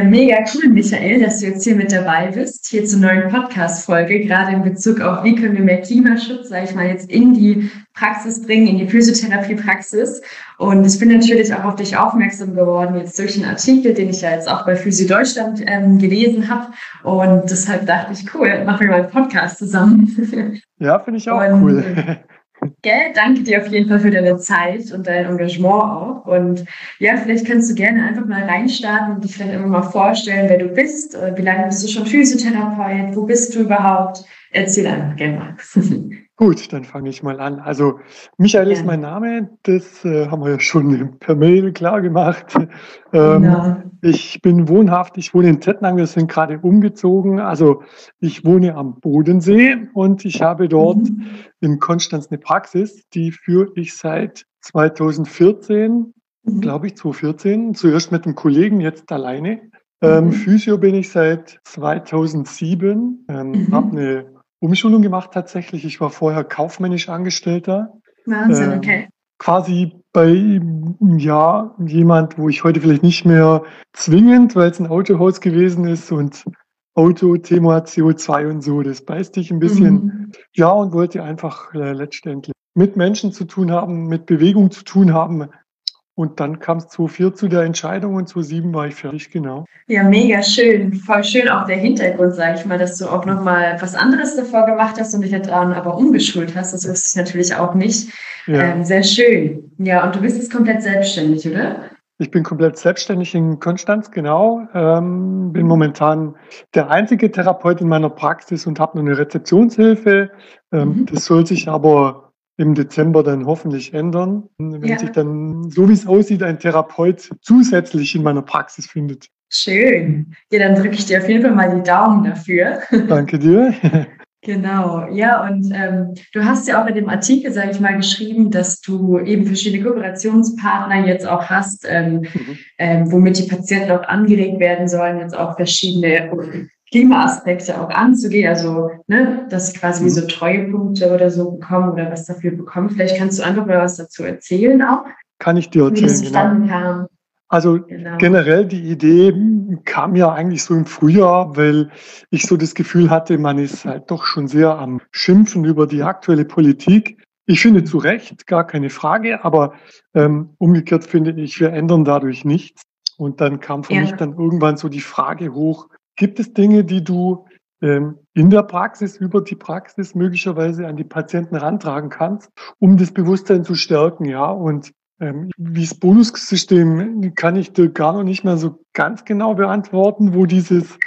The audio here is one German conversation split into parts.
Ja, mega cool, Michael, dass du jetzt hier mit dabei bist, hier zur neuen Podcast-Folge, gerade in Bezug auf, wie können wir mehr Klimaschutz, sage ich mal, jetzt in die Praxis bringen, in die Physiotherapie-Praxis. Und ich bin natürlich auch auf dich aufmerksam geworden, jetzt durch einen Artikel, den ich ja jetzt auch bei Physio Deutschland ähm, gelesen habe. Und deshalb dachte ich, cool, machen wir mal einen Podcast zusammen. Ja, finde ich auch Und, cool. Gell? Danke dir auf jeden Fall für deine Zeit und dein Engagement auch. Und ja, vielleicht kannst du gerne einfach mal reinstarten und dich vielleicht immer mal vorstellen, wer du bist. Wie lange bist du schon Physiotherapeut? Wo bist du überhaupt? Erzähl einfach gerne mal. Gut, dann fange ich mal an. Also Michael ja. ist mein Name, das äh, haben wir ja schon per Mail klar gemacht. Ähm, ja. Ich bin wohnhaft, ich wohne in Tettnang, wir sind gerade umgezogen. Also ich wohne am Bodensee und ich habe dort mhm. in Konstanz eine Praxis, die führe ich seit 2014, mhm. glaube ich, 2014, zuerst mit einem Kollegen, jetzt alleine. Ähm, mhm. Physio bin ich seit 2007, ähm, mhm. habe eine Umschulung gemacht tatsächlich. Ich war vorher kaufmännisch Angestellter. Wahnsinn, ähm, okay. Quasi bei ja jemand, wo ich heute vielleicht nicht mehr zwingend, weil es ein Autohaus gewesen ist und Auto, Thema CO2 und so, das beißt dich ein bisschen. Mhm. Ja, und wollte einfach äh, letztendlich mit Menschen zu tun haben, mit Bewegung zu tun haben, und dann kam es 2004 zu der Entscheidung und 2007 war ich fertig, genau. Ja, mega schön. Voll schön auch der Hintergrund, sage ich mal, dass du auch nochmal was anderes davor gemacht hast und dich daran aber umgeschult hast. Das wusste ich natürlich auch nicht. Ja. Ähm, sehr schön. Ja, und du bist jetzt komplett selbstständig, oder? Ich bin komplett selbstständig in Konstanz, genau. Ähm, bin momentan der einzige Therapeut in meiner Praxis und habe nur eine Rezeptionshilfe. Ähm, mhm. Das soll sich aber im Dezember dann hoffentlich ändern, wenn ja. sich dann, so wie es aussieht, ein Therapeut zusätzlich in meiner Praxis findet. Schön. Ja, dann drücke ich dir auf jeden Fall mal die Daumen dafür. Danke dir. Genau, ja, und ähm, du hast ja auch in dem Artikel, sage ich mal, geschrieben, dass du eben verschiedene Kooperationspartner jetzt auch hast, ähm, mhm. ähm, womit die Patienten auch angeregt werden sollen, jetzt auch verschiedene Klimaaspekte auch anzugehen, also ne, dass quasi wie so mhm. Treuepunkte oder so bekommen oder was dafür bekommen. Vielleicht kannst du einfach mal was dazu erzählen auch. Kann ich dir erzählen, wie das genau. kam. Also genau. generell die Idee kam ja eigentlich so im Frühjahr, weil ich so das Gefühl hatte, man ist halt doch schon sehr am Schimpfen über die aktuelle Politik. Ich finde zu Recht, gar keine Frage, aber ähm, umgekehrt finde ich, wir ändern dadurch nichts. Und dann kam für ja. mich dann irgendwann so die Frage hoch, Gibt es Dinge, die du ähm, in der Praxis, über die Praxis möglicherweise an die Patienten rantragen kannst, um das Bewusstsein zu stärken, ja? Und ähm, wie das Bonussystem kann ich dir gar noch nicht mehr so ganz genau beantworten, wo dieses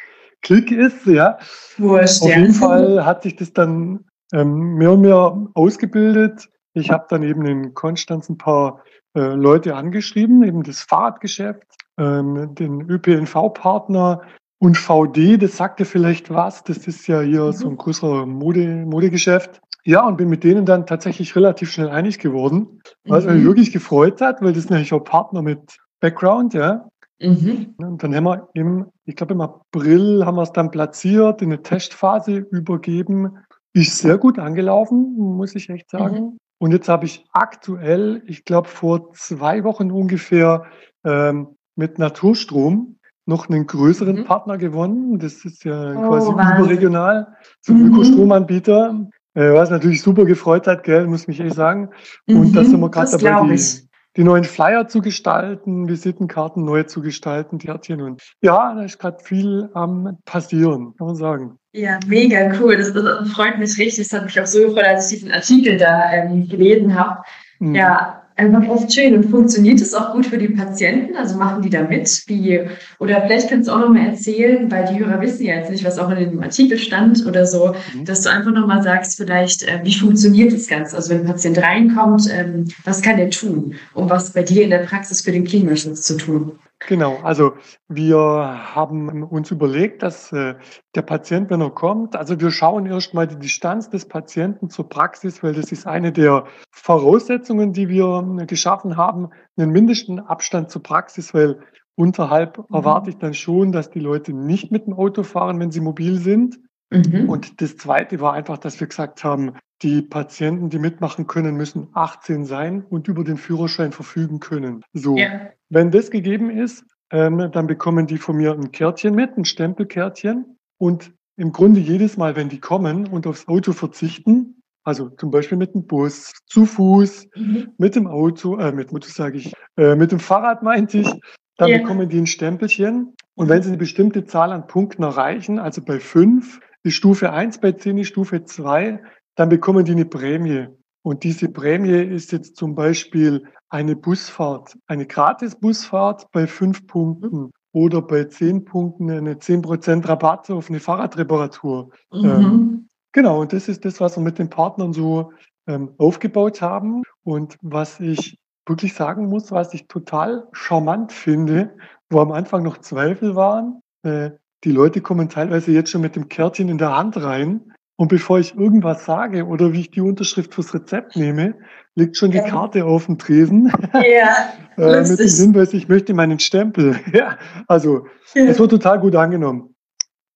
Klick ist, ja. Wurscht, Auf jeden Fall hat sich das dann ähm, mehr und mehr ausgebildet. Ich habe dann eben in Konstanz ein paar äh, Leute angeschrieben, eben das Fahrradgeschäft, ähm, den ÖPNV-Partner, und VD, das sagte vielleicht was, das ist ja hier mhm. so ein größerer Mode, Modegeschäft. Ja, und bin mit denen dann tatsächlich relativ schnell einig geworden, was mhm. mich wirklich gefreut hat, weil das nämlich auch Partner mit Background, ja. Mhm. Und dann haben wir im, ich glaube im April haben wir es dann platziert, in eine Testphase übergeben. Ist sehr gut angelaufen, muss ich echt sagen. Mhm. Und jetzt habe ich aktuell, ich glaube vor zwei Wochen ungefähr, ähm, mit Naturstrom noch einen größeren mhm. Partner gewonnen. Das ist ja oh, quasi Wahnsinn. überregional zum mhm. Ökostromanbieter. Äh, was natürlich super gefreut hat, gell, muss mich ehrlich sagen. Und mhm, da sind wir gerade dabei, die, die, neuen Flyer zu gestalten, Visitenkarten neu zu gestalten, Kärtchen und ja, da ist gerade viel am passieren, kann man sagen. Ja, mega cool. Das, das, freut mich richtig. Das hat mich auch so gefreut, als ich diesen Artikel da ähm, gelesen habe. Mhm. Ja, einfach oft schön. Und funktioniert es auch gut für die Patienten? Also machen die da mit? Wie, oder vielleicht kannst du auch nochmal erzählen, weil die Hörer wissen ja jetzt nicht, was auch in dem Artikel stand oder so, mhm. dass du einfach nochmal sagst, vielleicht, äh, wie funktioniert das Ganze? Also wenn ein Patient reinkommt, ähm, was kann der tun, um was bei dir in der Praxis für den Klimaschutz zu tun? Genau, also wir haben uns überlegt, dass äh, der Patient, wenn er kommt, also wir schauen erstmal die Distanz des Patienten zur Praxis, weil das ist eine der Voraussetzungen, die wir äh, geschaffen haben, einen mindesten Abstand zur Praxis, weil unterhalb mhm. erwarte ich dann schon, dass die Leute nicht mit dem Auto fahren, wenn sie mobil sind. Mhm. Und das Zweite war einfach, dass wir gesagt haben, die Patienten, die mitmachen können, müssen 18 sein und über den Führerschein verfügen können. So, ja. wenn das gegeben ist, ähm, dann bekommen die von mir ein Kärtchen mit, ein Stempelkärtchen. Und im Grunde jedes Mal, wenn die kommen und aufs Auto verzichten, also zum Beispiel mit dem Bus, zu Fuß, mhm. mit dem Auto, äh, mit Mutter sage ich, äh, mit dem Fahrrad meinte ich, dann ja. bekommen die ein Stempelchen. Und wenn sie eine bestimmte Zahl an Punkten erreichen, also bei fünf ist Stufe eins, bei zehn ist Stufe zwei, dann bekommen die eine Prämie. Und diese Prämie ist jetzt zum Beispiel eine Busfahrt, eine Gratis-Busfahrt bei fünf Punkten oder bei zehn Punkten eine zehn Prozent Rabatt auf eine Fahrradreparatur. Mhm. Ähm, genau, und das ist das, was wir mit den Partnern so ähm, aufgebaut haben. Und was ich wirklich sagen muss, was ich total charmant finde, wo am Anfang noch Zweifel waren, äh, die Leute kommen teilweise jetzt schon mit dem Kärtchen in der Hand rein und bevor ich irgendwas sage oder wie ich die Unterschrift fürs Rezept nehme, liegt schon die ja. Karte auf dem Tresen. Ja, äh, mit dem Hinweis, ich möchte meinen Stempel. ja, also, es wird total gut angenommen.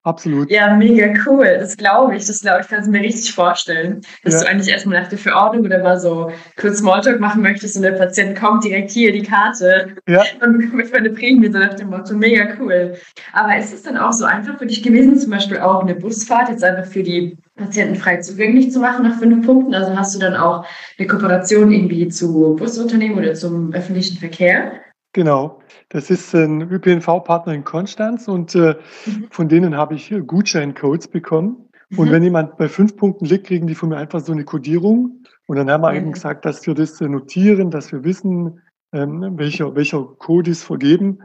Absolut. Ja, mega cool. Das glaube ich. Das glaube ich, kann ich mir richtig vorstellen. Dass ja. du eigentlich erstmal nach der Verordnung oder mal so kurz Smalltalk machen möchtest und der Patient kommt direkt hier die Karte. Ja. Dann bekomme ich meine Prämie so nach dem Motto. Mega cool. Aber ist es dann auch so einfach für dich gewesen, zum Beispiel auch eine Busfahrt jetzt einfach für die Patienten frei zugänglich zu machen nach fünf Punkten? Also hast du dann auch eine Kooperation irgendwie zu Busunternehmen oder zum öffentlichen Verkehr? Genau, das ist ein ÖPNV-Partner in Konstanz und äh, mhm. von denen habe ich Gutscheincodes bekommen. Mhm. Und wenn jemand bei fünf Punkten liegt, kriegen die von mir einfach so eine Codierung. Und dann haben wir mhm. eben gesagt, dass wir das äh, notieren, dass wir wissen, ähm, welcher, welcher Code ist vergeben.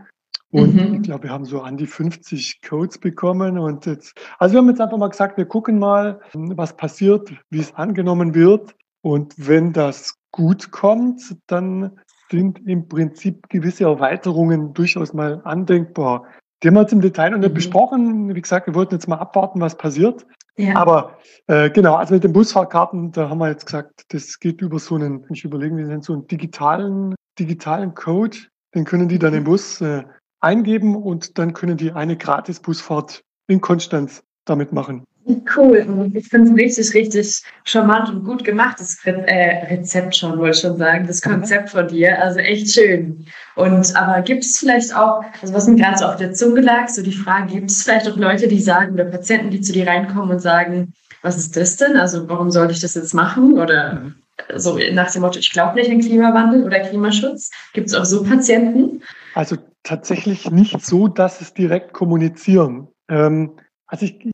Und mhm. ich glaube, wir haben so an die 50 Codes bekommen. Und jetzt, also wir haben jetzt einfach mal gesagt, wir gucken mal, was passiert, wie es angenommen wird. Und wenn das gut kommt, dann sind im Prinzip gewisse Erweiterungen durchaus mal andenkbar. Die haben wir jetzt im Detail noch nicht mhm. besprochen. Wie gesagt, wir wollten jetzt mal abwarten, was passiert. Ja. Aber äh, genau, also mit den Busfahrkarten, da haben wir jetzt gesagt, das geht über so einen, ich überlege, wie nennt so einen digitalen, digitalen Code. Den können die dann im mhm. Bus äh, eingeben und dann können die eine Gratis-Busfahrt in Konstanz damit machen. Cool. Ich finde es richtig, richtig charmant und gut gemacht, das äh, Rezept schon, wollte ich schon sagen, das Konzept von dir. Also echt schön. Und aber gibt es vielleicht auch, also was mir gerade so auf der Zunge lag, so die Frage, gibt es vielleicht auch Leute, die sagen, oder Patienten, die zu dir reinkommen und sagen, was ist das denn? Also warum sollte ich das jetzt machen? Oder so nach dem Motto, ich glaube nicht an Klimawandel oder Klimaschutz. Gibt es auch so Patienten? Also tatsächlich nicht so, dass es direkt kommunizieren. Ähm, also ich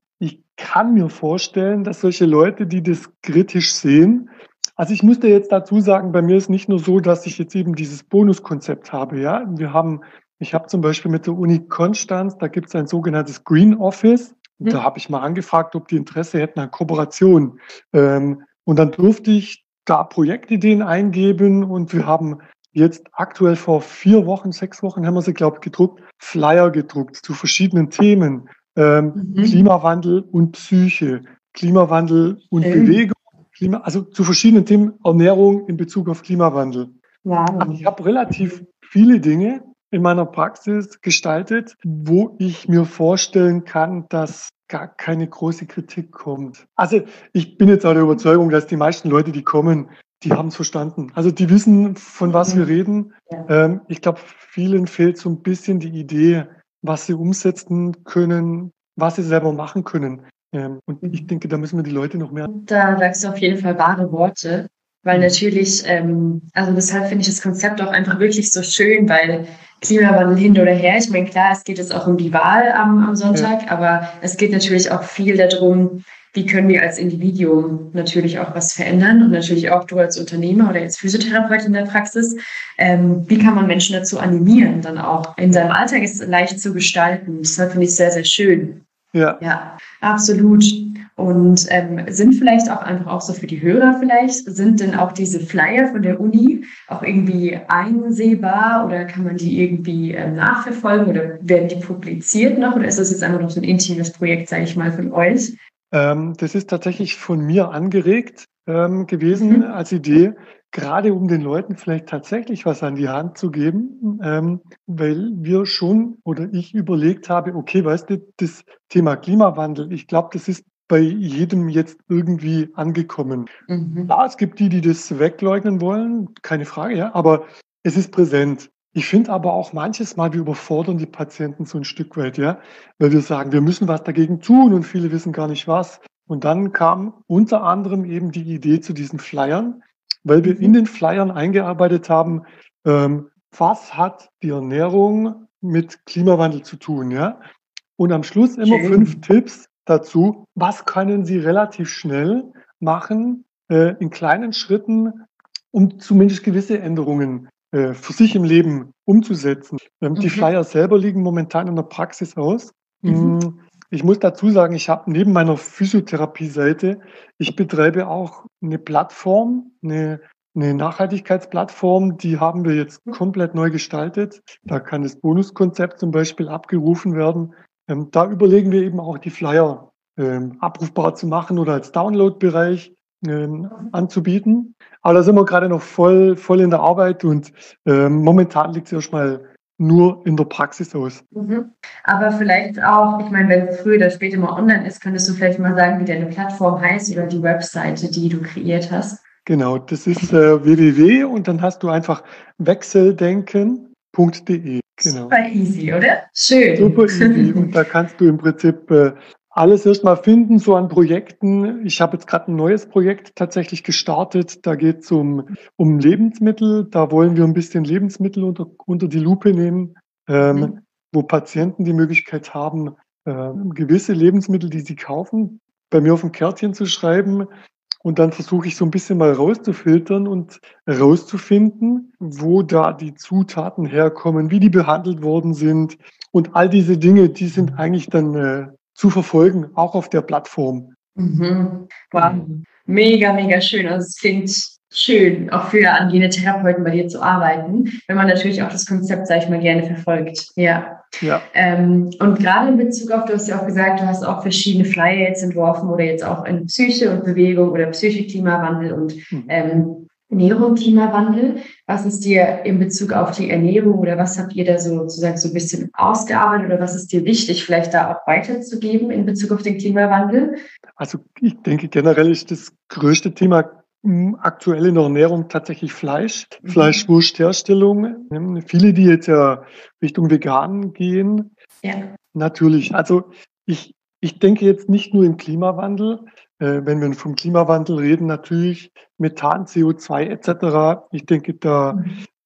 kann mir vorstellen, dass solche Leute, die das kritisch sehen, also ich muss dir jetzt dazu sagen, bei mir ist nicht nur so, dass ich jetzt eben dieses Bonuskonzept habe. Ja, wir haben, ich habe zum Beispiel mit der Uni Konstanz, da gibt es ein sogenanntes Green Office. Mhm. Da habe ich mal angefragt, ob die Interesse hätten an Kooperation. Ähm, und dann durfte ich da Projektideen eingeben und wir haben jetzt aktuell vor vier Wochen, sechs Wochen haben wir sie, glaube ich, gedruckt, Flyer gedruckt zu verschiedenen Themen ähm, mhm. Klimawandel und Psyche, Klimawandel und ähm. Bewegung, Klima, also zu verschiedenen Themen Ernährung in Bezug auf Klimawandel. Also ich habe relativ viele Dinge in meiner Praxis gestaltet, wo ich mir vorstellen kann, dass gar keine große Kritik kommt. Also ich bin jetzt auch der Überzeugung, dass die meisten Leute, die kommen, die haben es verstanden. Also die wissen, von was mhm. wir reden. Ja. Ähm, ich glaube, vielen fehlt so ein bisschen die Idee, was sie umsetzen können, was sie selber machen können. Ähm, und ich denke, da müssen wir die Leute noch mehr. Da sagst du auf jeden Fall wahre Worte, weil natürlich, ähm, also deshalb finde ich das Konzept auch einfach wirklich so schön, weil Klimawandel hin oder her, ich meine, klar, es geht jetzt auch um die Wahl am, am Sonntag, ja. aber es geht natürlich auch viel darum, wie können wir als Individuum natürlich auch was verändern und natürlich auch du als Unternehmer oder als Physiotherapeut in der Praxis, ähm, wie kann man Menschen dazu animieren, dann auch in seinem Alltag es leicht zu gestalten. Das finde ich sehr, sehr schön. Ja. Ja, absolut. Und ähm, sind vielleicht auch einfach auch so für die Hörer vielleicht, sind denn auch diese Flyer von der Uni auch irgendwie einsehbar oder kann man die irgendwie äh, nachverfolgen oder werden die publiziert noch oder ist das jetzt einfach noch so ein intimes Projekt, sage ich mal, von euch? Ähm, das ist tatsächlich von mir angeregt ähm, gewesen mhm. als Idee, gerade um den Leuten vielleicht tatsächlich was an die Hand zu geben, ähm, weil wir schon oder ich überlegt habe, okay, weißt du, das Thema Klimawandel, ich glaube, das ist bei jedem jetzt irgendwie angekommen. Mhm. Klar, es gibt die, die das wegleugnen wollen, keine Frage, ja, aber es ist präsent. Ich finde aber auch manches Mal, wir überfordern die Patienten so ein Stück weit, ja, weil wir sagen, wir müssen was dagegen tun und viele wissen gar nicht was. Und dann kam unter anderem eben die Idee zu diesen Flyern, weil wir in mhm. den Flyern eingearbeitet haben, ähm, was hat die Ernährung mit Klimawandel zu tun, ja? Und am Schluss immer Schön. fünf Tipps dazu, was können Sie relativ schnell machen, äh, in kleinen Schritten, um zumindest gewisse Änderungen äh, für sich im Leben umzusetzen. Ähm, mhm. Die Flyer selber liegen momentan in der Praxis aus. Mhm. Mm, ich muss dazu sagen, ich habe neben meiner Physiotherapie-Seite, ich betreibe auch eine Plattform, eine, eine Nachhaltigkeitsplattform, die haben wir jetzt komplett neu gestaltet. Da kann das Bonuskonzept zum Beispiel abgerufen werden. Ähm, da überlegen wir eben auch die Flyer ähm, abrufbar zu machen oder als Download-Bereich anzubieten. Aber da sind wir gerade noch voll, voll in der Arbeit und ähm, momentan liegt es erstmal nur in der Praxis aus. Mhm. Aber vielleicht auch, ich meine, wenn es früher oder später mal online ist, könntest du vielleicht mal sagen, wie deine Plattform heißt oder die Webseite, die du kreiert hast. Genau, das ist äh, www und dann hast du einfach wechseldenken.de. Genau. Super easy, oder? Schön. Super easy. und da kannst du im Prinzip äh, alles erstmal finden, so an Projekten. Ich habe jetzt gerade ein neues Projekt tatsächlich gestartet. Da geht es um, um Lebensmittel. Da wollen wir ein bisschen Lebensmittel unter, unter die Lupe nehmen, ähm, mhm. wo Patienten die Möglichkeit haben, äh, gewisse Lebensmittel, die sie kaufen, bei mir auf ein Kärtchen zu schreiben. Und dann versuche ich so ein bisschen mal rauszufiltern und rauszufinden, wo da die Zutaten herkommen, wie die behandelt worden sind. Und all diese Dinge, die sind eigentlich dann äh, zu verfolgen, auch auf der Plattform. Mhm. Wow. Mega, mega schön. Also es klingt schön, auch für angehende Therapeuten bei dir zu arbeiten, wenn man natürlich auch das Konzept, sage ich mal, gerne verfolgt. Ja. ja. Ähm, und gerade in Bezug auf, du hast ja auch gesagt, du hast auch verschiedene Flyer jetzt entworfen oder jetzt auch in Psyche und Bewegung oder Psyche, Klimawandel und mhm. ähm, Ernährung, Klimawandel. Was ist dir in Bezug auf die Ernährung oder was habt ihr da so sozusagen so ein bisschen ausgearbeitet oder was ist dir wichtig, vielleicht da auch weiterzugeben in Bezug auf den Klimawandel? Also ich denke generell ist das größte Thema hm, aktuell in der Ernährung tatsächlich Fleisch, mhm. Fleischwurstherstellung. Viele, die jetzt ja Richtung vegan gehen. Ja. Natürlich. Also ich, ich denke jetzt nicht nur im Klimawandel, wenn wir vom Klimawandel reden, natürlich Methan, CO2 etc. Ich denke, da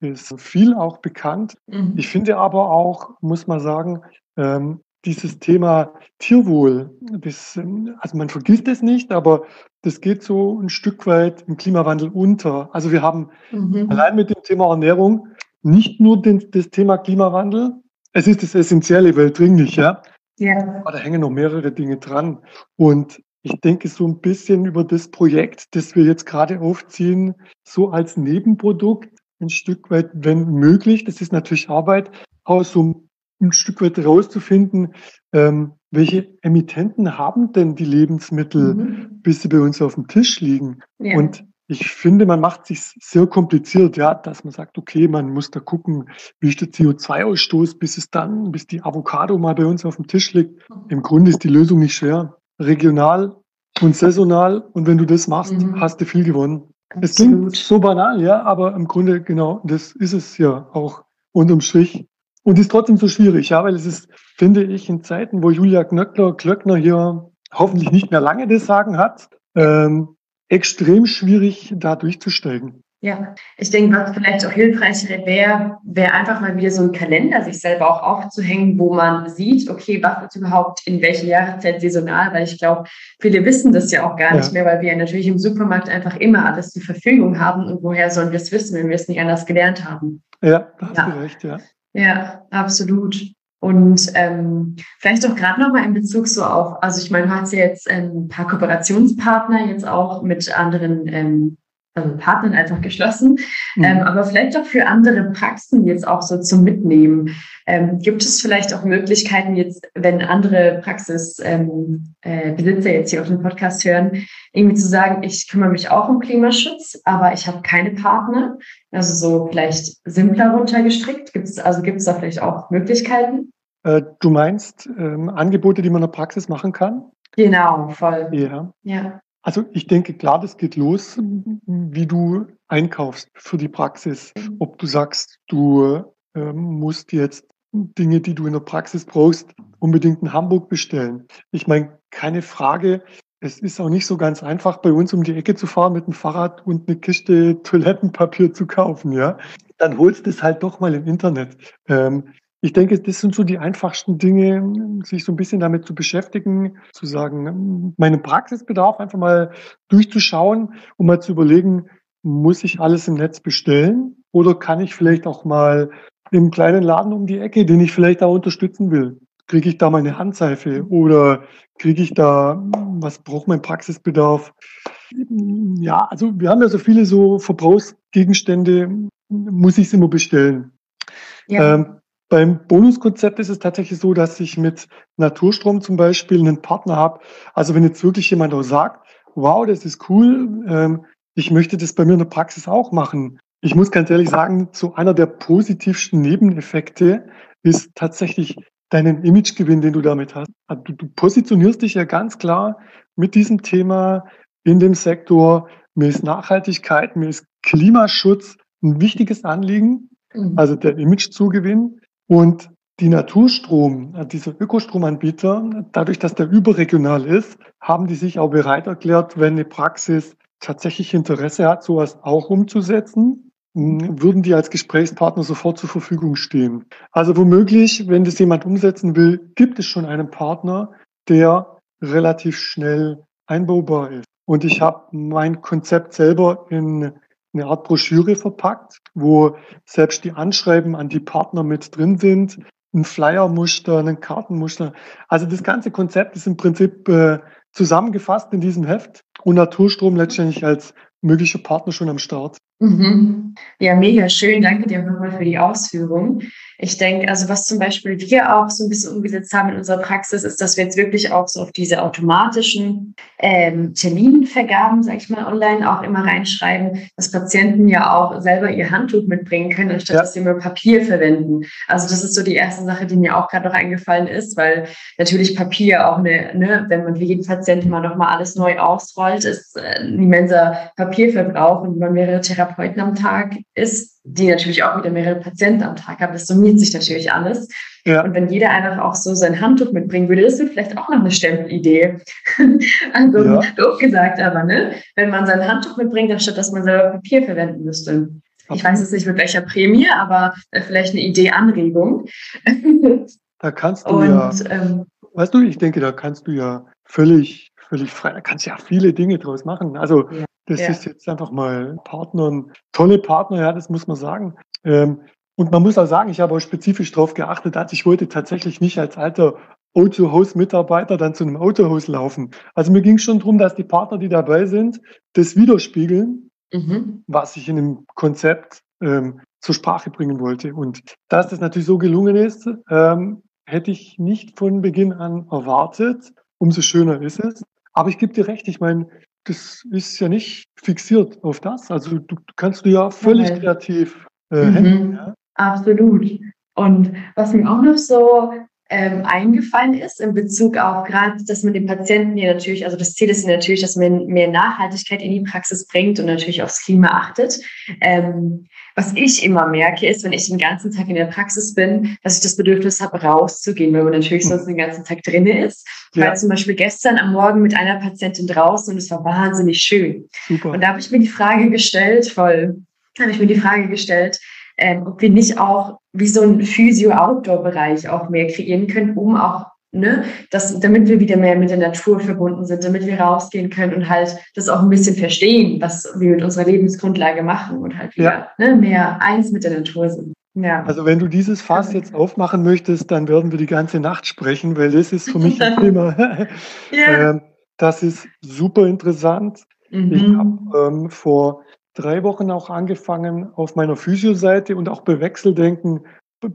mhm. ist viel auch bekannt. Mhm. Ich finde aber auch, muss man sagen, ähm, dieses Thema Tierwohl, das, ähm, also man vergisst es nicht, aber das geht so ein Stück weit im Klimawandel unter. Also wir haben mhm. allein mit dem Thema Ernährung nicht nur den, das Thema Klimawandel, es ist das Essentielle, weltdringlich, ja. Ja. Aber da hängen noch mehrere Dinge dran. Und ich denke so ein bisschen über das Projekt, das wir jetzt gerade aufziehen, so als Nebenprodukt ein Stück weit, wenn möglich, das ist natürlich Arbeit, auch so ein Stück weit rauszufinden, ähm, welche Emittenten haben denn die Lebensmittel, mhm. bis sie bei uns auf dem Tisch liegen. Ja. Und ich finde, man macht sich sehr kompliziert, ja, dass man sagt, okay, man muss da gucken, wie ist der CO2-Ausstoß, bis es dann, bis die Avocado mal bei uns auf dem Tisch liegt. Im Grunde ist die Lösung nicht schwer regional und saisonal. Und wenn du das machst, mhm. hast du viel gewonnen. Es klingt so banal, ja, aber im Grunde genau, das ist es ja auch unterm Strich. Und ist trotzdem so schwierig, ja, weil es ist, finde ich, in Zeiten, wo Julia Knöckler, Klöckner hier hoffentlich nicht mehr lange das Sagen hat, ähm, extrem schwierig, da durchzusteigen. Ja, ich denke, was vielleicht auch hilfreich wäre, wäre einfach mal wieder so ein Kalender sich selber auch aufzuhängen, wo man sieht, okay, was ist überhaupt in welcher Jahreszeit saisonal, weil ich glaube, viele wissen das ja auch gar ja. nicht mehr, weil wir ja natürlich im Supermarkt einfach immer alles zur Verfügung haben und woher sollen wir es wissen, wenn wir es nicht anders gelernt haben. Ja, da hast ja. du recht, ja. Ja, absolut. Und ähm, vielleicht auch gerade nochmal in Bezug so auf, also ich meine, du hast ja jetzt ein paar Kooperationspartner jetzt auch mit anderen ähm, also Partnern einfach geschlossen, mhm. ähm, aber vielleicht auch für andere Praxen jetzt auch so zum Mitnehmen. Ähm, gibt es vielleicht auch Möglichkeiten jetzt, wenn andere Praxisbesitzer ähm, äh, jetzt hier auf dem Podcast hören, irgendwie zu sagen, ich kümmere mich auch um Klimaschutz, aber ich habe keine Partner, also so vielleicht simpler runtergestrickt. Gibt es also gibt es da vielleicht auch Möglichkeiten? Äh, du meinst ähm, Angebote, die man in der Praxis machen kann? Genau, voll. Ja. ja. Also ich denke, klar, das geht los, wie du einkaufst für die Praxis. Mhm. Ob du sagst, du äh, musst jetzt Dinge, die du in der Praxis brauchst, unbedingt in Hamburg bestellen. Ich meine, keine Frage. Es ist auch nicht so ganz einfach, bei uns um die Ecke zu fahren mit dem Fahrrad und eine Kiste Toilettenpapier zu kaufen, ja. Dann holst du es halt doch mal im Internet. Ähm, ich denke, das sind so die einfachsten Dinge, sich so ein bisschen damit zu beschäftigen, zu sagen, meinen Praxisbedarf einfach mal durchzuschauen, um mal zu überlegen, muss ich alles im Netz bestellen oder kann ich vielleicht auch mal im kleinen Laden um die Ecke, den ich vielleicht auch unterstützen will, kriege ich da meine Handseife oder kriege ich da, was braucht mein Praxisbedarf? Ja, also wir haben ja so viele so Verbrauchsgegenstände, muss ich es immer bestellen. Ja. Ähm, beim Bonuskonzept ist es tatsächlich so, dass ich mit Naturstrom zum Beispiel einen Partner habe. Also wenn jetzt wirklich jemand auch sagt, wow, das ist cool, ähm, ich möchte das bei mir in der Praxis auch machen. Ich muss ganz ehrlich sagen, so einer der positivsten Nebeneffekte ist tatsächlich deinen Imagegewinn, den du damit hast. Also du, du positionierst dich ja ganz klar mit diesem Thema in dem Sektor. Mir ist Nachhaltigkeit, mir ist Klimaschutz ein wichtiges Anliegen, mhm. also der Imagezugewinn. Und die Naturstrom, äh, diese Ökostromanbieter, dadurch, dass der überregional ist, haben die sich auch bereit erklärt, wenn eine Praxis tatsächlich Interesse hat, sowas auch umzusetzen, würden die als Gesprächspartner sofort zur Verfügung stehen. Also womöglich, wenn das jemand umsetzen will, gibt es schon einen Partner, der relativ schnell einbaubar ist. Und ich habe mein Konzept selber in eine Art Broschüre verpackt, wo selbst die Anschreiben an die Partner mit drin sind, ein Flyermuster, ein Kartenmuster. Also das ganze Konzept ist im Prinzip äh, zusammengefasst in diesem Heft und Naturstrom letztendlich als möglicher Partner schon am Start. Mhm. Ja, mega schön. Danke dir nochmal für die Ausführung. Ich denke, also was zum Beispiel wir auch so ein bisschen umgesetzt haben in unserer Praxis, ist, dass wir jetzt wirklich auch so auf diese automatischen ähm, Terminvergaben, sag ich mal, online auch immer reinschreiben, dass Patienten ja auch selber ihr Handtuch mitbringen können, anstatt ja. dass sie immer Papier verwenden. Also das ist so die erste Sache, die mir auch gerade noch eingefallen ist, weil natürlich Papier auch eine, ne, wenn man für jeden Patienten mal nochmal alles neu ausrollt, ist äh, ein immenser Papierverbrauch und man mehrere Therapeuten am Tag ist, die natürlich auch wieder mehrere Patienten am Tag haben. Das summiert sich natürlich alles. Ja. Und wenn jeder einfach auch so sein Handtuch mitbringen würde, das wäre vielleicht auch noch eine Stempelidee. also ja. doof gesagt, aber ne, wenn man sein Handtuch mitbringt, anstatt dass man selber Papier verwenden müsste. Ich weiß jetzt nicht mit welcher Prämie, aber vielleicht eine Idee, Anregung. da kannst du Und, ja, ähm, weißt du, ich denke, da kannst du ja völlig, völlig frei, da kannst du ja viele Dinge draus machen. Also ja. Das ja. ist jetzt einfach mal Partnern, tolle Partner, ja, das muss man sagen. Ähm, und man muss auch sagen, ich habe auch spezifisch darauf geachtet, dass ich wollte tatsächlich nicht als alter Autohaus-Mitarbeiter dann zu einem Autohaus laufen. Also mir ging es schon darum, dass die Partner, die dabei sind, das widerspiegeln, mhm. was ich in dem Konzept ähm, zur Sprache bringen wollte. Und dass das natürlich so gelungen ist, ähm, hätte ich nicht von Beginn an erwartet. Umso schöner ist es. Aber ich gebe dir recht, ich meine, das ist ja nicht fixiert auf das. Also du, kannst du ja völlig okay. kreativ äh, mhm. handeln. Ja? Absolut. Und was mir auch noch so ähm, eingefallen ist in Bezug auf gerade, dass man den Patienten ja natürlich, also das Ziel ist ja natürlich, dass man mehr Nachhaltigkeit in die Praxis bringt und natürlich aufs Klima achtet. Ähm, was ich immer merke, ist, wenn ich den ganzen Tag in der Praxis bin, dass ich das Bedürfnis habe, rauszugehen, weil man natürlich sonst den ganzen Tag drin ist. Ich ja. war zum Beispiel gestern am Morgen mit einer Patientin draußen und es war wahnsinnig schön. Super. Und da habe ich mir die Frage gestellt, voll, habe ich mir die Frage gestellt, ähm, ob wir nicht auch wie so ein Physio-Outdoor-Bereich auch mehr kreieren können, um auch Ne? Das, damit wir wieder mehr mit der Natur verbunden sind, damit wir rausgehen können und halt das auch ein bisschen verstehen, was wir mit unserer Lebensgrundlage machen und halt wieder ja. ne, mehr eins mit der Natur sind. Ja. Also wenn du dieses Fass jetzt aufmachen möchtest, dann werden wir die ganze Nacht sprechen, weil das ist für mich ein Thema. ja. Ähm, das ist super interessant. Mhm. Ich habe ähm, vor drei Wochen auch angefangen, auf meiner Physio-Seite und auch bei Wechseldenken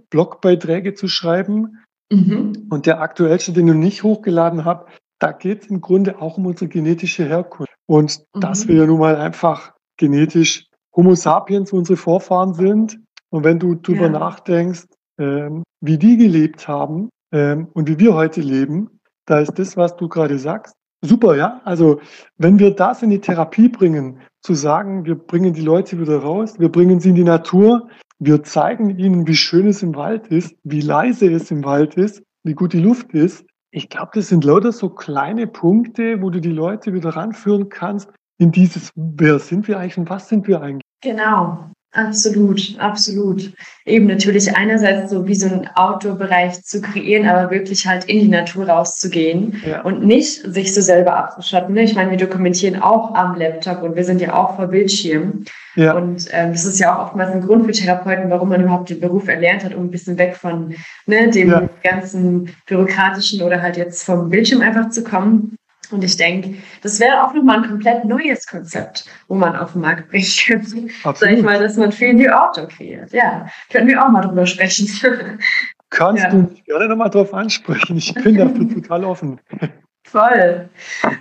Blogbeiträge zu schreiben. Mhm. Und der aktuellste, den ich nicht hochgeladen habe, da geht es im Grunde auch um unsere genetische Herkunft. Und mhm. dass wir ja nun mal einfach genetisch Homo sapiens unsere Vorfahren sind. Und wenn du darüber ja. nachdenkst, ähm, wie die gelebt haben ähm, und wie wir heute leben, da ist das, was du gerade sagst, super, ja. Also wenn wir das in die Therapie bringen, zu sagen, wir bringen die Leute wieder raus, wir bringen sie in die Natur, wir zeigen ihnen, wie schön es im Wald ist, wie leise es im Wald ist, wie gut die Luft ist. Ich glaube, das sind lauter so kleine Punkte, wo du die Leute wieder ranführen kannst in dieses, wer sind wir eigentlich und was sind wir eigentlich? Genau. Absolut, absolut. Eben natürlich einerseits so wie so ein Outdoor-Bereich zu kreieren, aber wirklich halt in die Natur rauszugehen ja. und nicht sich so selber abzuschotten. Ne? Ich meine, wir dokumentieren auch am Laptop und wir sind ja auch vor Bildschirm. Ja. Und ähm, das ist ja auch oftmals ein Grund für Therapeuten, warum man überhaupt den Beruf erlernt hat, um ein bisschen weg von ne, dem ja. ganzen bürokratischen oder halt jetzt vom Bildschirm einfach zu kommen. Und ich denke, das wäre auch nochmal ein komplett neues Konzept, wo man auf den Markt bringen könnte. Sag ich mal, dass man viel New Outdoor kreiert. Ja, können wir auch mal drüber sprechen. Kannst ja. du mich gerne nochmal drauf ansprechen. Ich bin dafür total offen. Voll.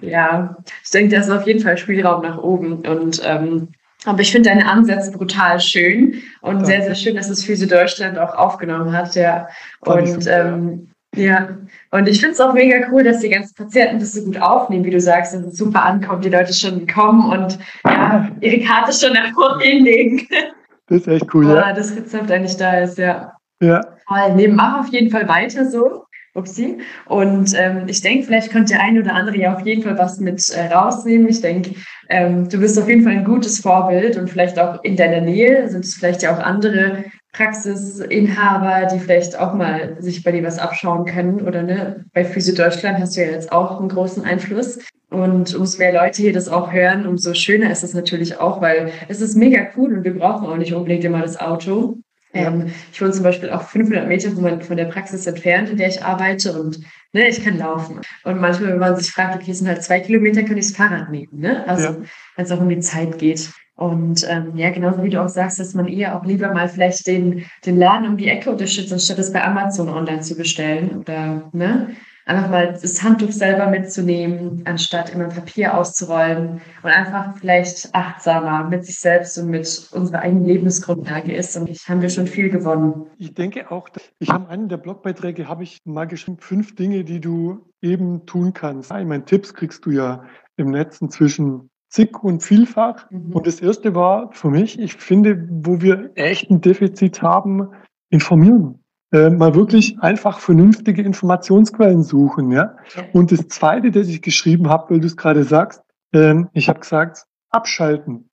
Ja, ich denke, da ist auf jeden Fall Spielraum nach oben. Und ähm, aber ich finde deine Ansätze brutal schön und Danke. sehr, sehr schön, dass es Physio Deutschland auch aufgenommen hat. Ja. Und ähm, ja, und ich finde es auch mega cool, dass die ganzen Patienten das so gut aufnehmen, wie du sagst, dass es super ankommt, die Leute schon kommen und ja, ihre Karte schon davor hinlegen. Das ist echt cool, ja. Das Rezept eigentlich da ist, ja. Ja. Voll. Nee, mach auf jeden Fall weiter so. Upsi. Und ähm, ich denke, vielleicht könnte der eine oder andere ja auf jeden Fall was mit äh, rausnehmen. Ich denke, ähm, du bist auf jeden Fall ein gutes Vorbild und vielleicht auch in deiner Nähe sind es vielleicht ja auch andere Praxisinhaber, die vielleicht auch mal sich bei dir was abschauen können oder ne, bei Physio Deutschland hast du ja jetzt auch einen großen Einfluss. Und umso mehr Leute hier das auch hören, umso schöner ist es natürlich auch, weil es ist mega cool und wir brauchen auch nicht unbedingt immer das Auto. Ähm, ich wohne zum Beispiel auch 500 Meter von, von, der Praxis entfernt, in der ich arbeite und ne, ich kann laufen. Und manchmal, wenn man sich fragt, okay, es sind halt zwei Kilometer, kann ich das Fahrrad nehmen. Ne? Also, ja. wenn es auch um die Zeit geht. Und ähm, ja, genauso wie du auch sagst, dass man eher auch lieber mal vielleicht den, den Laden um die Ecke unterstützt, anstatt es bei Amazon online zu bestellen oder ne? einfach mal das Handtuch selber mitzunehmen, anstatt immer Papier auszurollen und einfach vielleicht achtsamer mit sich selbst und mit unserer eigenen Lebensgrundlage ist. Und ich haben wir schon viel gewonnen. Ich denke auch, ich habe einen der Blogbeiträge, habe ich mal geschrieben, fünf Dinge, die du eben tun kannst. Ich meine, Tipps kriegst du ja im Netz inzwischen zig und vielfach. Mhm. Und das erste war für mich, ich finde, wo wir echt ein Defizit haben, informieren äh, mal wirklich einfach vernünftige Informationsquellen suchen. Ja? Und das Zweite, das ich geschrieben habe, weil du es gerade sagst, äh, ich habe gesagt, abschalten.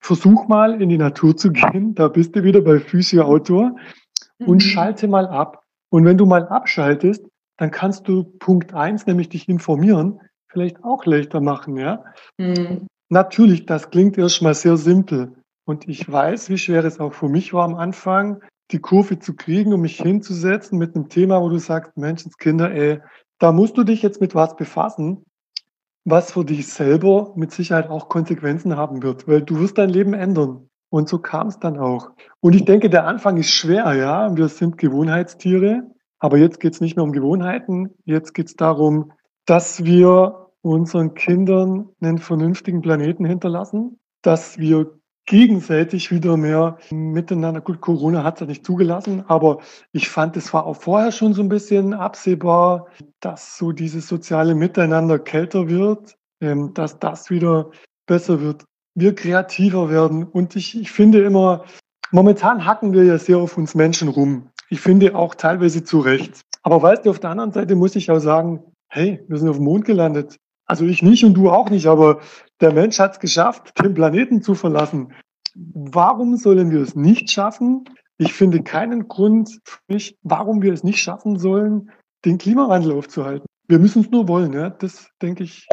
Versuch mal in die Natur zu gehen, da bist du wieder bei Physio Outdoor und mhm. schalte mal ab. Und wenn du mal abschaltest, dann kannst du Punkt eins, nämlich dich informieren, vielleicht auch leichter machen. Ja? Mhm. Natürlich, das klingt erstmal sehr simpel. Und ich weiß, wie schwer es auch für mich war am Anfang, die Kurve zu kriegen, um mich hinzusetzen mit einem Thema, wo du sagst, Menschenskinder, ey, da musst du dich jetzt mit was befassen, was für dich selber mit Sicherheit auch Konsequenzen haben wird, weil du wirst dein Leben ändern. Und so kam es dann auch. Und ich denke, der Anfang ist schwer, ja. Wir sind Gewohnheitstiere, aber jetzt geht es nicht mehr um Gewohnheiten. Jetzt geht es darum, dass wir unseren Kindern einen vernünftigen Planeten hinterlassen, dass wir gegenseitig wieder mehr miteinander. Gut, Corona hat es ja nicht zugelassen, aber ich fand, es war auch vorher schon so ein bisschen absehbar, dass so dieses soziale Miteinander kälter wird, ähm, dass das wieder besser wird, wir kreativer werden. Und ich, ich finde immer, momentan hacken wir ja sehr auf uns Menschen rum. Ich finde auch teilweise zu Recht. Aber weißt du, auf der anderen Seite muss ich auch sagen, hey, wir sind auf dem Mond gelandet. Also ich nicht und du auch nicht, aber der Mensch hat es geschafft, den Planeten zu verlassen. warum sollen wir es nicht schaffen? Ich finde keinen Grund für mich, warum wir es nicht schaffen sollen, den Klimawandel aufzuhalten. Wir müssen es nur wollen, ja. Das denke ich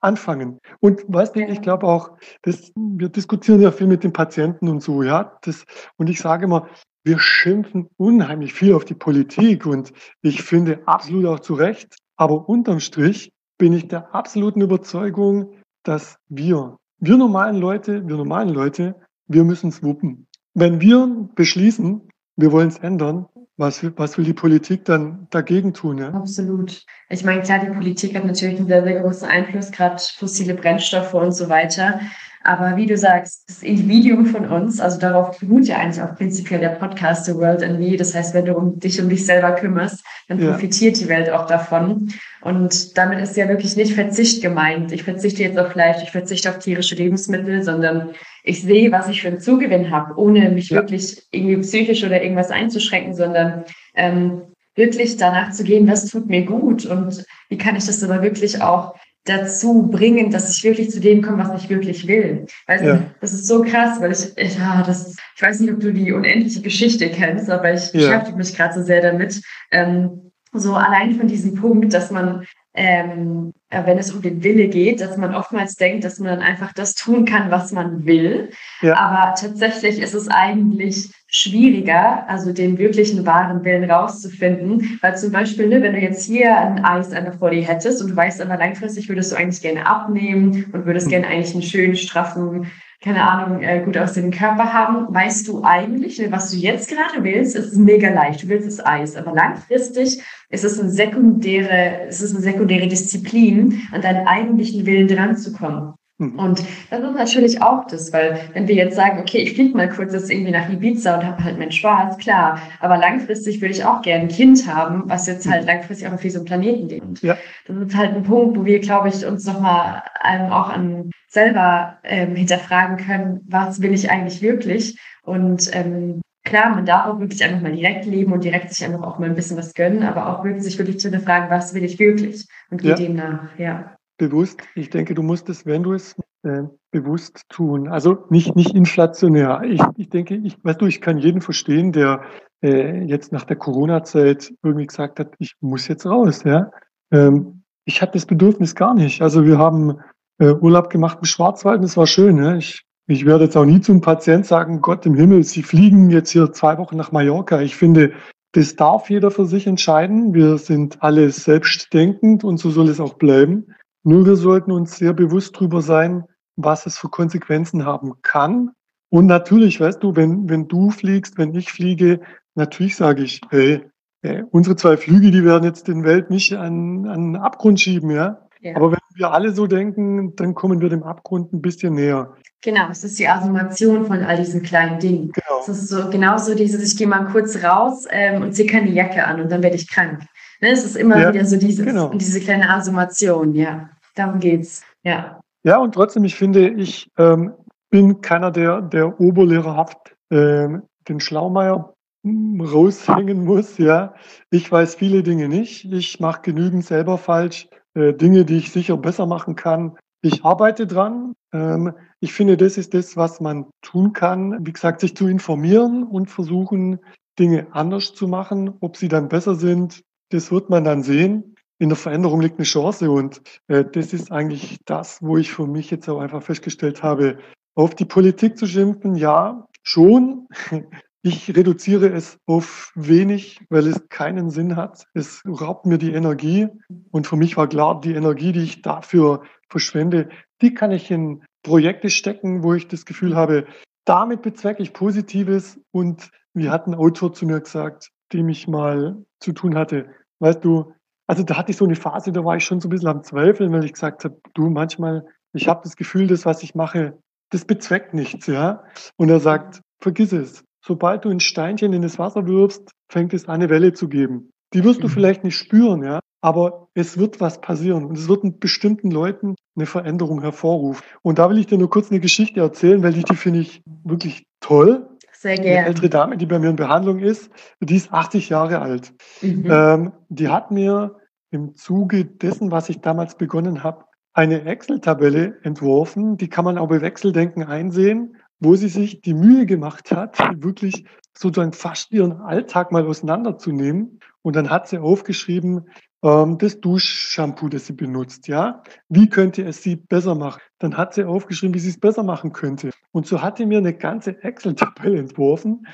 anfangen. Und weißt du, ich glaube auch, das, wir diskutieren ja viel mit den Patienten und so, ja. Das, und ich sage immer, wir schimpfen unheimlich viel auf die Politik und ich finde absolut auch zu Recht. Aber unterm Strich bin ich der absoluten Überzeugung, dass wir, wir normalen Leute, wir normalen Leute, wir müssen es wuppen. Wenn wir beschließen, wir wollen es ändern, was, was will die Politik dann dagegen tun? Ja? Absolut. Ich meine, klar, die Politik hat natürlich einen sehr, sehr großen Einfluss, gerade fossile Brennstoffe und so weiter. Aber wie du sagst, das Individuum von uns, also darauf beruht ja eigentlich auch prinzipiell der Podcast The World and Me. Das heißt, wenn du um dich um dich selber kümmerst, dann ja. profitiert die Welt auch davon. Und damit ist ja wirklich nicht Verzicht gemeint. Ich verzichte jetzt auf Fleisch, ich verzichte auf tierische Lebensmittel, sondern ich sehe, was ich für einen Zugewinn habe, ohne mich ja. wirklich irgendwie psychisch oder irgendwas einzuschränken, sondern ähm, wirklich danach zu gehen, was tut mir gut und wie kann ich das aber wirklich auch dazu bringen, dass ich wirklich zu dem komme, was ich wirklich will. Weißt ja. das ist so krass, weil ich, ich, ja, das, ich weiß nicht, ob du die unendliche Geschichte kennst, aber ich ja. beschäftige mich gerade so sehr damit. Ähm, so allein von diesem Punkt, dass man ähm, äh, wenn es um den Wille geht, dass man oftmals denkt, dass man dann einfach das tun kann, was man will. Ja. Aber tatsächlich ist es eigentlich schwieriger, also den wirklichen wahren Willen rauszufinden. Weil zum Beispiel, ne, wenn du jetzt hier ein Eis einfach vor dir hättest und du weißt aber langfristig würdest du eigentlich gerne abnehmen und würdest mhm. gerne eigentlich einen schönen, straffen keine Ahnung, äh, gut aussehenden Körper haben, weißt du eigentlich, ne, was du jetzt gerade willst, ist mega leicht. Du willst das Eis. Aber langfristig ist es eine sekundäre, ist es eine sekundäre Disziplin, an deinen eigentlichen Willen dran zu kommen. Mhm. Und das ist natürlich auch das, weil wenn wir jetzt sagen, okay, ich fliege mal kurz jetzt irgendwie nach Ibiza und habe halt meinen Spaß, klar, aber langfristig würde ich auch gerne ein Kind haben, was jetzt halt mhm. langfristig auch auf diesem Planeten lebt. Ja. Das ist halt ein Punkt, wo wir, glaube ich, uns nochmal ähm, auch an selber ähm, hinterfragen können, was will ich eigentlich wirklich? Und ähm, klar, man darf auch wirklich einfach mal direkt leben und direkt sich einfach auch mal ein bisschen was gönnen, aber auch wirklich sich wirklich zu hinterfragen, was will ich wirklich? Und geht ja. dem nach, ja bewusst. Ich denke, du musst es, wenn du es äh, bewusst tun. Also nicht, nicht inflationär. Ich, ich denke, ich, weißt du, ich kann jeden verstehen, der äh, jetzt nach der Corona-Zeit irgendwie gesagt hat, ich muss jetzt raus. Ja? Ähm, ich hatte das Bedürfnis gar nicht. Also wir haben äh, Urlaub gemacht im Schwarzwald und es war schön. Ja? Ich, ich werde jetzt auch nie zum Patient sagen, Gott im Himmel, Sie fliegen jetzt hier zwei Wochen nach Mallorca. Ich finde, das darf jeder für sich entscheiden. Wir sind alle selbstdenkend und so soll es auch bleiben. Nur wir sollten uns sehr bewusst darüber sein, was es für Konsequenzen haben kann. Und natürlich, weißt du, wenn, wenn du fliegst, wenn ich fliege, natürlich sage ich, hey, hey unsere zwei Flüge, die werden jetzt den Welt nicht an, an den Abgrund schieben, ja? ja. Aber wenn wir alle so denken, dann kommen wir dem Abgrund ein bisschen näher. Genau, es ist die Affirmation von all diesen kleinen Dingen. Genau. Es ist so genauso dieses, ich gehe mal kurz raus ähm, und ziehe keine Jacke an und dann werde ich krank. Ne, es ist immer ja, wieder so dieses, genau. diese kleine Affirmation, ja. Darum geht's. Ja. Ja, und trotzdem, ich finde, ich ähm, bin keiner, der, der oberlehrerhaft ähm, den Schlaumeier hm, raushängen muss. Ja, ich weiß viele Dinge nicht. Ich mache genügend selber falsch, äh, Dinge, die ich sicher besser machen kann. Ich arbeite dran. Ähm, ich finde, das ist das, was man tun kann. Wie gesagt, sich zu informieren und versuchen, Dinge anders zu machen. Ob sie dann besser sind, das wird man dann sehen in der Veränderung liegt eine Chance und äh, das ist eigentlich das, wo ich für mich jetzt auch einfach festgestellt habe, auf die Politik zu schimpfen, ja, schon. Ich reduziere es auf wenig, weil es keinen Sinn hat. Es raubt mir die Energie und für mich war klar, die Energie, die ich dafür verschwende, die kann ich in Projekte stecken, wo ich das Gefühl habe, damit bezwecke ich Positives und wie hat ein Autor zu mir gesagt, dem ich mal zu tun hatte, weißt du, also da hatte ich so eine Phase, da war ich schon so ein bisschen am Zweifeln, weil ich gesagt habe, du manchmal, ich habe das Gefühl, das, was ich mache, das bezweckt nichts, ja. Und er sagt, vergiss es. Sobald du ein Steinchen in das Wasser wirfst, fängt es an, eine Welle zu geben. Die wirst du mhm. vielleicht nicht spüren, ja. Aber es wird was passieren und es wird mit bestimmten Leuten eine Veränderung hervorrufen. Und da will ich dir nur kurz eine Geschichte erzählen, weil die, die finde ich wirklich toll. Sehr gerne. Eine ältere Dame, die bei mir in Behandlung ist, die ist 80 Jahre alt. Mhm. Ähm, die hat mir im Zuge dessen, was ich damals begonnen habe, eine Excel-Tabelle entworfen. Die kann man auch bei Wechseldenken einsehen. wo sie sich die Mühe gemacht hat, wirklich sozusagen fast ihren Alltag mal auseinanderzunehmen. Und dann hat sie aufgeschrieben, ähm, das Duschshampoo, das sie benutzt, ja. Wie könnte es sie besser machen? Dann hat sie aufgeschrieben, wie sie es besser machen könnte. Und so hat sie mir eine ganze Excel-Tabelle entworfen.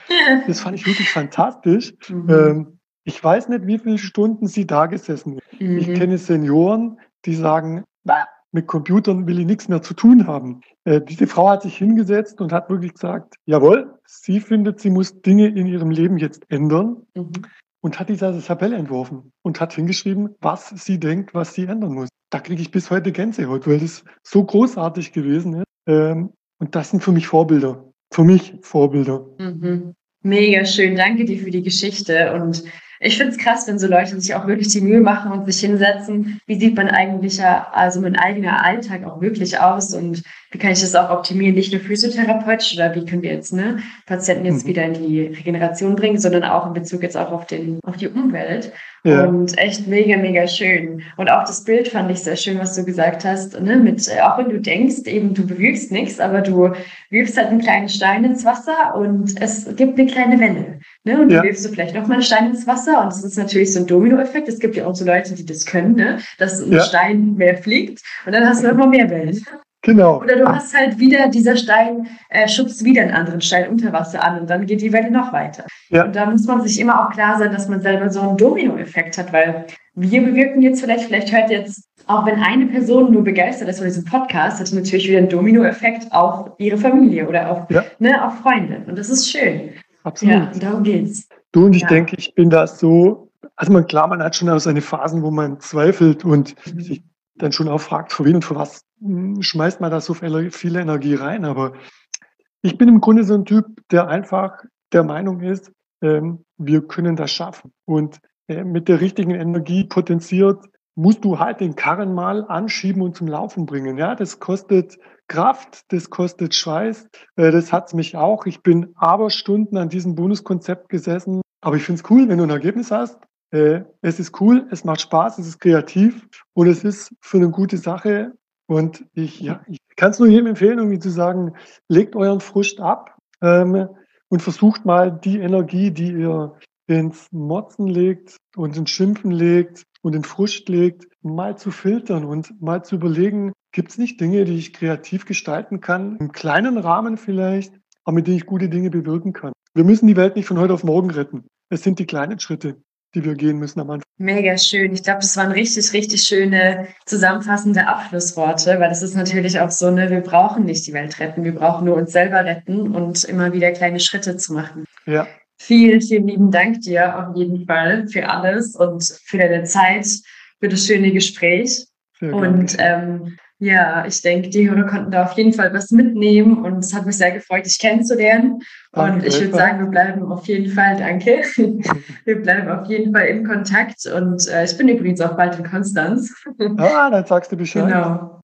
Das fand ich wirklich fantastisch. Mhm. Ähm, ich weiß nicht, wie viele Stunden sie da gesessen ist. Mhm. Ich kenne Senioren, die sagen, mit Computern will ich nichts mehr zu tun haben. Äh, diese Frau hat sich hingesetzt und hat wirklich gesagt, jawohl, sie findet, sie muss Dinge in ihrem Leben jetzt ändern. Mhm und hat diese Tabelle entworfen und hat hingeschrieben, was sie denkt, was sie ändern muss. Da kriege ich bis heute Gänsehaut, weil das so großartig gewesen ist. Ähm, und das sind für mich Vorbilder. Für mich Vorbilder. Mhm. Mega schön. Danke dir für die Geschichte. Und ich finde es krass, wenn so Leute sich auch wirklich die Mühe machen und sich hinsetzen. Wie sieht mein eigentlicher, also mein eigener Alltag auch wirklich aus und wie kann ich das auch optimieren? Nicht nur physiotherapeutisch oder wie können wir jetzt ne, Patienten jetzt mhm. wieder in die Regeneration bringen, sondern auch in Bezug jetzt auch auf, den, auf die Umwelt. Ja. Und echt mega, mega schön. Und auch das Bild fand ich sehr schön, was du gesagt hast. Ne? Mit, äh, auch wenn du denkst, eben du bewegst nichts, aber du wirfst halt einen kleinen Stein ins Wasser und es gibt eine kleine Welle. Ne? Und ja. du wirfst du vielleicht nochmal einen Stein ins Wasser und das ist natürlich so ein Dominoeffekt. Es gibt ja auch so Leute, die das können, ne? dass ein ja. Stein mehr fliegt und dann hast du immer mehr Wellen. Genau. Oder du hast halt wieder, dieser Stein äh, schubst wieder einen anderen Stein unter Wasser an und dann geht die Welle noch weiter. Ja. Und da muss man sich immer auch klar sein, dass man selber so einen Dominoeffekt hat, weil wir bewirken jetzt vielleicht, vielleicht hört jetzt, auch wenn eine Person nur begeistert ist von diesem Podcast, hat natürlich wieder einen Dominoeffekt auf ihre Familie oder auf, ja. ne, auf Freunde. Und das ist schön. Absolut. Ja, darum geht's. Du und ich ja. denke, ich bin da so, also man, klar, man hat schon auch seine Phasen, wo man zweifelt und mhm. sich dann schon auch fragt, für wen und für was hm, schmeißt man da so viel Energie rein. Aber ich bin im Grunde so ein Typ, der einfach der Meinung ist, ähm, wir können das schaffen. Und äh, mit der richtigen Energie potenziert, musst du halt den Karren mal anschieben und zum Laufen bringen. Ja, das kostet Kraft, das kostet Schweiß. Äh, das hat's mich auch. Ich bin aber Stunden an diesem Bonuskonzept gesessen. Aber ich finde es cool, wenn du ein Ergebnis hast. Äh, es ist cool, es macht Spaß, es ist kreativ und es ist für eine gute Sache. Und ich, ja, ich kann es nur jedem empfehlen, irgendwie zu sagen, legt euren Frust ab ähm, und versucht mal die Energie, die ihr ins Motzen legt und ins Schimpfen legt und in Frust legt, mal zu filtern und mal zu überlegen, gibt es nicht Dinge, die ich kreativ gestalten kann, im kleinen Rahmen vielleicht, aber mit denen ich gute Dinge bewirken kann. Wir müssen die Welt nicht von heute auf morgen retten. Es sind die kleinen Schritte die wir gehen müssen am Anfang. Mega schön. Ich glaube, das waren richtig, richtig schöne zusammenfassende Abschlussworte, weil das ist natürlich auch so, ne, wir brauchen nicht die Welt retten, wir brauchen nur uns selber retten und immer wieder kleine Schritte zu machen. Ja. Vielen, vielen lieben Dank dir auf jeden Fall für alles und für deine Zeit, für das schöne Gespräch. Sehr und ähm, ja, ich denke, die Hörer konnten da auf jeden Fall was mitnehmen und es hat mich sehr gefreut, dich kennenzulernen. Danke, und ich würde sagen, wir bleiben auf jeden Fall, danke, wir bleiben auf jeden Fall in Kontakt und äh, ich bin übrigens auch bald in Konstanz. Ah, dann sagst du Bescheid. Genau.